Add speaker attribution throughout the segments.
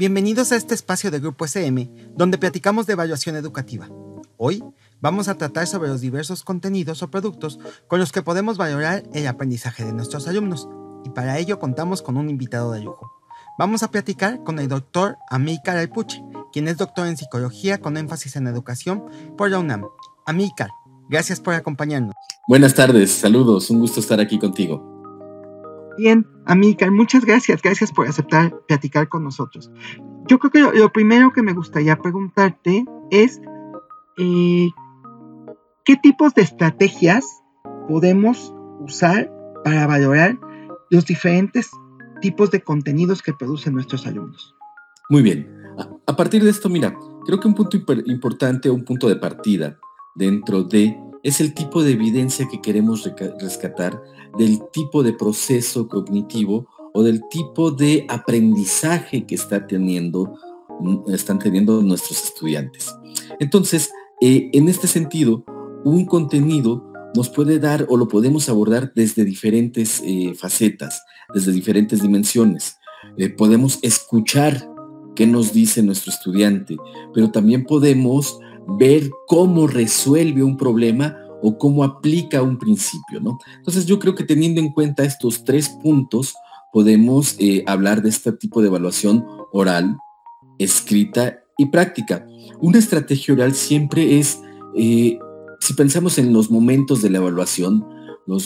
Speaker 1: bienvenidos a este espacio de Grupo SM donde platicamos de evaluación educativa. Hoy vamos a tratar sobre los diversos contenidos o productos con los que podemos valorar el aprendizaje de nuestros alumnos y para ello contamos con un invitado de lujo. Vamos a platicar con el doctor Amícar Alpuche, quien es doctor en psicología con énfasis en educación por la UNAM. Amícar, gracias por acompañarnos.
Speaker 2: Buenas tardes, saludos, un gusto estar aquí contigo.
Speaker 1: Bien, Amícar, muchas gracias, gracias por aceptar platicar con nosotros. Yo creo que lo, primero que me gustaría preguntarte es eh, qué tipos de estrategias podemos usar para valorar los diferentes tipos de contenidos que producen nuestros alumnos.
Speaker 2: Muy bien. A, partir de esto, mira, creo que un punto importante, un punto de partida dentro de es el tipo de evidencia que queremos rescatar del tipo de proceso cognitivo o del tipo de aprendizaje que está teniendo, mm, están teniendo nuestros estudiantes. Entonces, eh, en este sentido, un contenido nos puede dar o lo podemos abordar desde diferentes eh, facetas, desde diferentes dimensiones. Eh, podemos escuchar qué nos dice nuestro estudiante, pero también podemos ver cómo resuelve un problema o cómo aplica un principio, ¿no? Entonces yo creo que teniendo en cuenta estos tres puntos, podemos eh, hablar de este tipo de evaluación oral, escrita y práctica. Una estrategia oral siempre es, eh, si pensamos en los momentos de la evaluación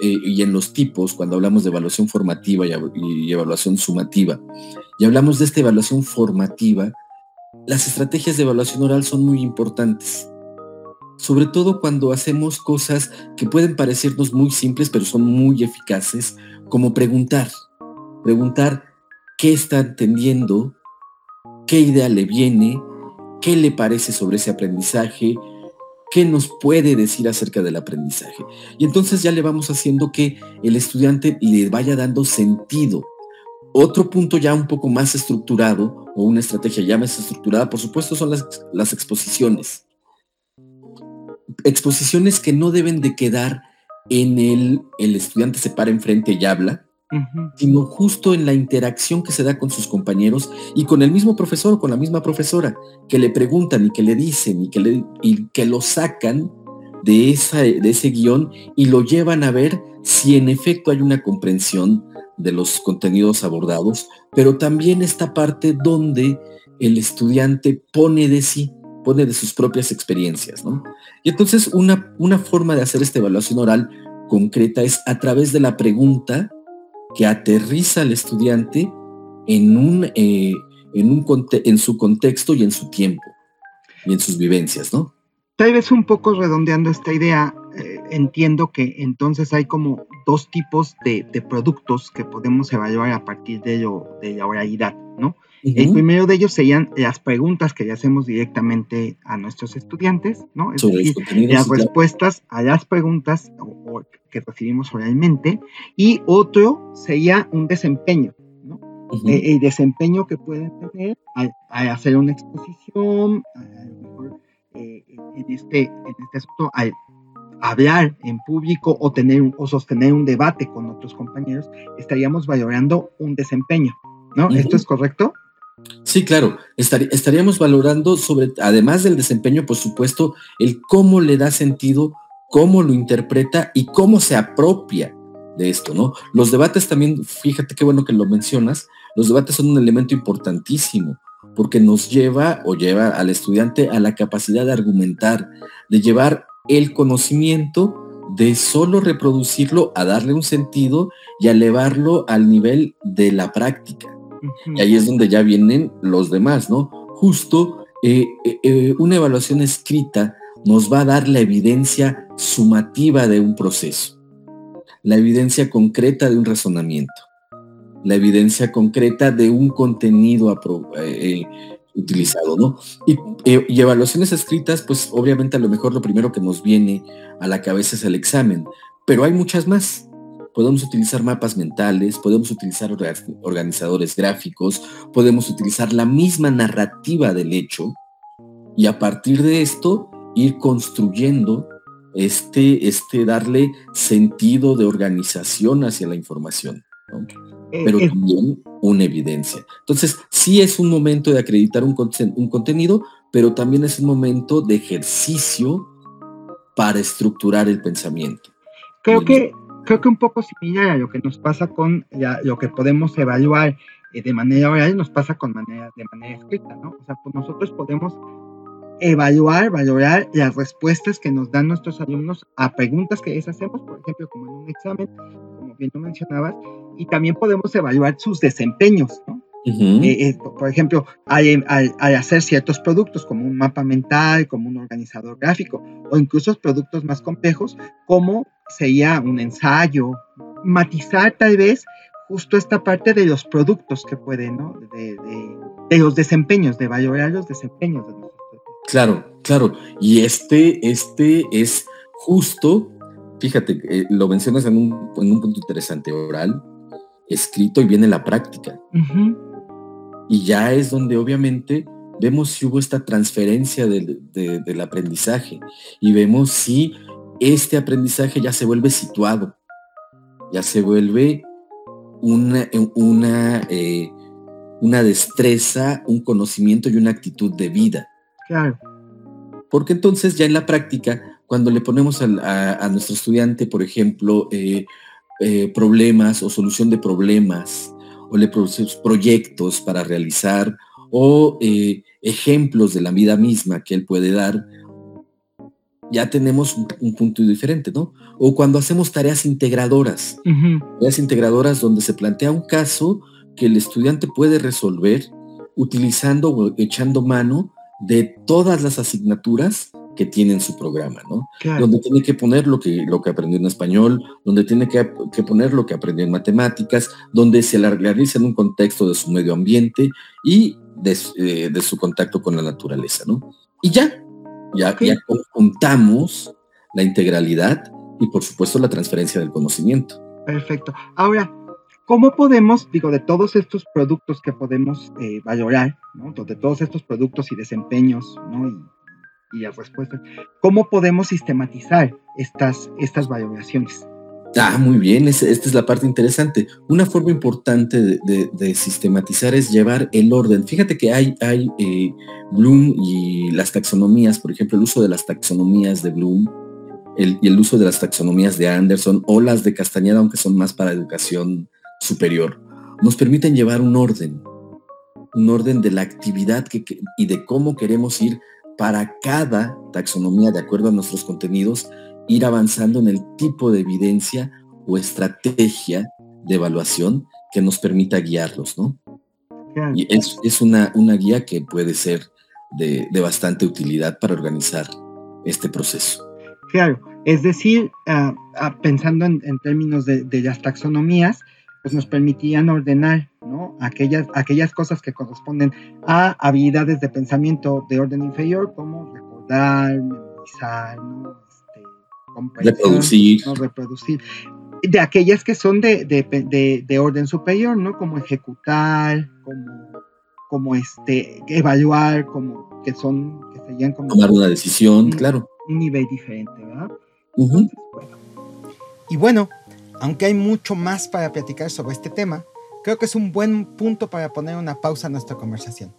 Speaker 2: eh, y en los tipos, cuando hablamos de evaluación formativa y evaluación sumativa, y hablamos de esta evaluación formativa, las estrategias de evaluación oral son muy importantes sobre todo cuando hacemos cosas que pueden parecernos muy simples, pero son muy eficaces, como preguntar. Preguntar qué está entendiendo, qué idea le viene, qué le parece sobre ese aprendizaje, qué nos puede decir acerca del aprendizaje. Y entonces ya le vamos haciendo que el estudiante le vaya dando sentido. Otro punto ya un poco más estructurado, o una estrategia ya más estructurada, por supuesto, son las, las exposiciones. Exposiciones que no deben de quedar en el, el estudiante se para enfrente y habla, sino justo en la interacción que se da con sus compañeros y con el mismo profesor o con la misma profesora, que le preguntan y que le dicen y que, le, y que lo sacan de, ese guion y lo llevan a ver si en efecto hay una comprensión de los contenidos abordados, pero también esta parte donde el estudiante pone de sí, pone de sus propias experiencias, ¿no? Y entonces una, una forma de hacer esta evaluación oral concreta es a través de la pregunta que aterriza al estudiante en, un, eh, en, un, en su contexto y en su tiempo y en sus vivencias, ¿no?
Speaker 1: Tal vez un poco redondeando esta idea, eh, entiendo que entonces hay como dos tipos de, de, productos que podemos evaluar a partir de, lo, de la oralidad, ¿no? El primero de ellos serían las preguntas que le hacemos directamente a nuestros estudiantes, ¿no? Es decir, las respuestas a las preguntas que recibimos oralmente. Y otro sería un desempeño, ¿no? E, el desempeño que pueden tener al, hacer una exposición, a lo mejor eh, en, este, en este asunto, al hablar en público o, tener, o sostener un debate con otros compañeros, estaríamos valorando un desempeño, ¿no? ¿Esto es correcto?
Speaker 2: Sí, claro. estaríamos valorando sobre, además del desempeño, por supuesto, el cómo le da sentido, cómo lo interpreta y cómo se apropia de esto, ¿no? Los debates también, fíjate qué bueno que lo mencionas, los debates son un elemento importantísimo porque nos lleva o lleva al estudiante a la capacidad de argumentar, de llevar el conocimiento, de solo reproducirlo a darle un sentido y a elevarlo al nivel de la práctica. Y ahí es donde ya vienen los demás, ¿no? Justo eh, eh, eh, una evaluación escrita nos va a dar la evidencia sumativa de un proceso, la evidencia concreta de un razonamiento. La evidencia concreta de un contenido eh, eh, utilizado, ¿no? Eh, y, evaluaciones escritas, pues obviamente a lo mejor lo primero que nos viene a la cabeza es el examen, pero hay muchas más. Podemos utilizar mapas mentales, podemos utilizar organizadores gráficos, podemos utilizar la misma narrativa del hecho y a partir de esto ir construyendo este, este darle sentido de organización hacia la información. Pero también una evidencia. Entonces, sí es un momento de acreditar un, un contenido, pero también es un momento de ejercicio para estructurar el pensamiento.
Speaker 1: Creo que, creo que un poco similar a lo que nos pasa con lo que podemos evaluar eh, de manera oral, nos pasa con manera, de manera escrita, ¿no? O sea, pues nosotros podemos evaluar, valorar las respuestas que nos dan nuestros alumnos a preguntas que les hacemos, por ejemplo, como en un examen, como bien tú mencionabas, y también podemos evaluar sus desempeños, ¿no? Eh, eh, por ejemplo, al, hacer ciertos productos como un mapa mental, como un organizador gráfico, o incluso productos más complejos, como sería un ensayo, matizar tal vez justo esta parte de los productos que pueden, ¿no? De, de los desempeños, de valorar los desempeños de los
Speaker 2: Claro, claro. Y este, este es justo, fíjate, eh, lo mencionas en un, punto interesante, oral, escrito y viene la práctica. Y ya es donde obviamente vemos si hubo esta transferencia del, aprendizaje y vemos si este aprendizaje ya se vuelve situado, ya se vuelve una, una, eh, una destreza, un conocimiento y una actitud de vida.
Speaker 1: Claro.
Speaker 2: Porque entonces ya en la práctica, cuando le ponemos a, nuestro estudiante, por ejemplo, eh, eh, problemas o solución de problemas, o le producimos proyectos para realizar, o eh, ejemplos de la vida misma que él puede dar, ya tenemos un, punto diferente, ¿no? O cuando hacemos tareas integradoras, tareas integradoras donde se plantea un caso que el estudiante puede resolver utilizando o echando mano de todas las asignaturas que tiene en su programa, ¿no? Donde tiene que poner lo que, lo que aprendió en español, donde tiene que, poner lo que aprendió en matemáticas, donde se la realiza en un contexto de su medio ambiente y de, eh, su contacto con la naturaleza, ¿no? Y ya, ya, ya contamos la integralidad y por supuesto la transferencia del conocimiento.
Speaker 1: Perfecto. Ahora, ¿Cómo podemos, digo, de todos estos productos que podemos eh, valorar, ¿no? de todos estos productos y desempeños ¿no? y, las respuestas, cómo podemos sistematizar estas, estas valoraciones?
Speaker 2: Ah, muy bien, esta es la parte interesante. Una forma importante de, sistematizar es llevar el orden. Fíjate que hay, hay eh, Bloom y las taxonomías, por ejemplo, el uso de las taxonomías de Bloom el, y el uso de las taxonomías de Anderson o las de Castañeda, aunque son más para educación superior, nos permiten llevar un orden, un orden de la actividad que, y de cómo queremos ir para cada taxonomía, de acuerdo a nuestros contenidos, ir avanzando en el tipo de evidencia o estrategia de evaluación que nos permita guiarlos, ¿no? Y es, una, una, guía que puede ser de, bastante utilidad para organizar este proceso.
Speaker 1: Claro, es decir, ah, ah, pensando en, términos de, de, las taxonomías, pues nos permitían ordenar ¿no? aquellas, aquellas cosas que corresponden a habilidades de pensamiento de orden inferior, como recordar, memorizar, ¿no?
Speaker 2: este, reproducir.
Speaker 1: ¿no? reproducir. De aquellas que son de, de, de, orden superior, ¿no? Como ejecutar, como, como este, evaluar, como que son, que serían como...
Speaker 2: Tomar una decisión, claro.
Speaker 1: Un nivel diferente, ¿verdad? Y bueno, aunque hay mucho más para platicar sobre este tema, creo que es un buen punto para poner una pausa a nuestra conversación.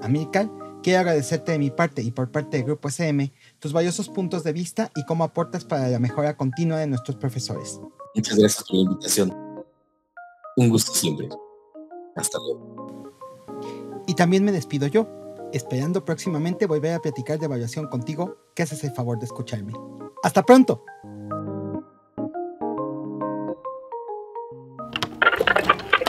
Speaker 1: Amilcar, quiero agradecerte de mi parte y por parte del Grupo SM tus valiosos puntos de vista y cómo aportas para la mejora continua de nuestros profesores.
Speaker 2: Muchas gracias por la invitación. Un gusto siempre. Hasta luego.
Speaker 1: Y también me despido yo, esperando próximamente volver a platicar de evaluación contigo, que haces el favor de escucharme. ¡Hasta pronto!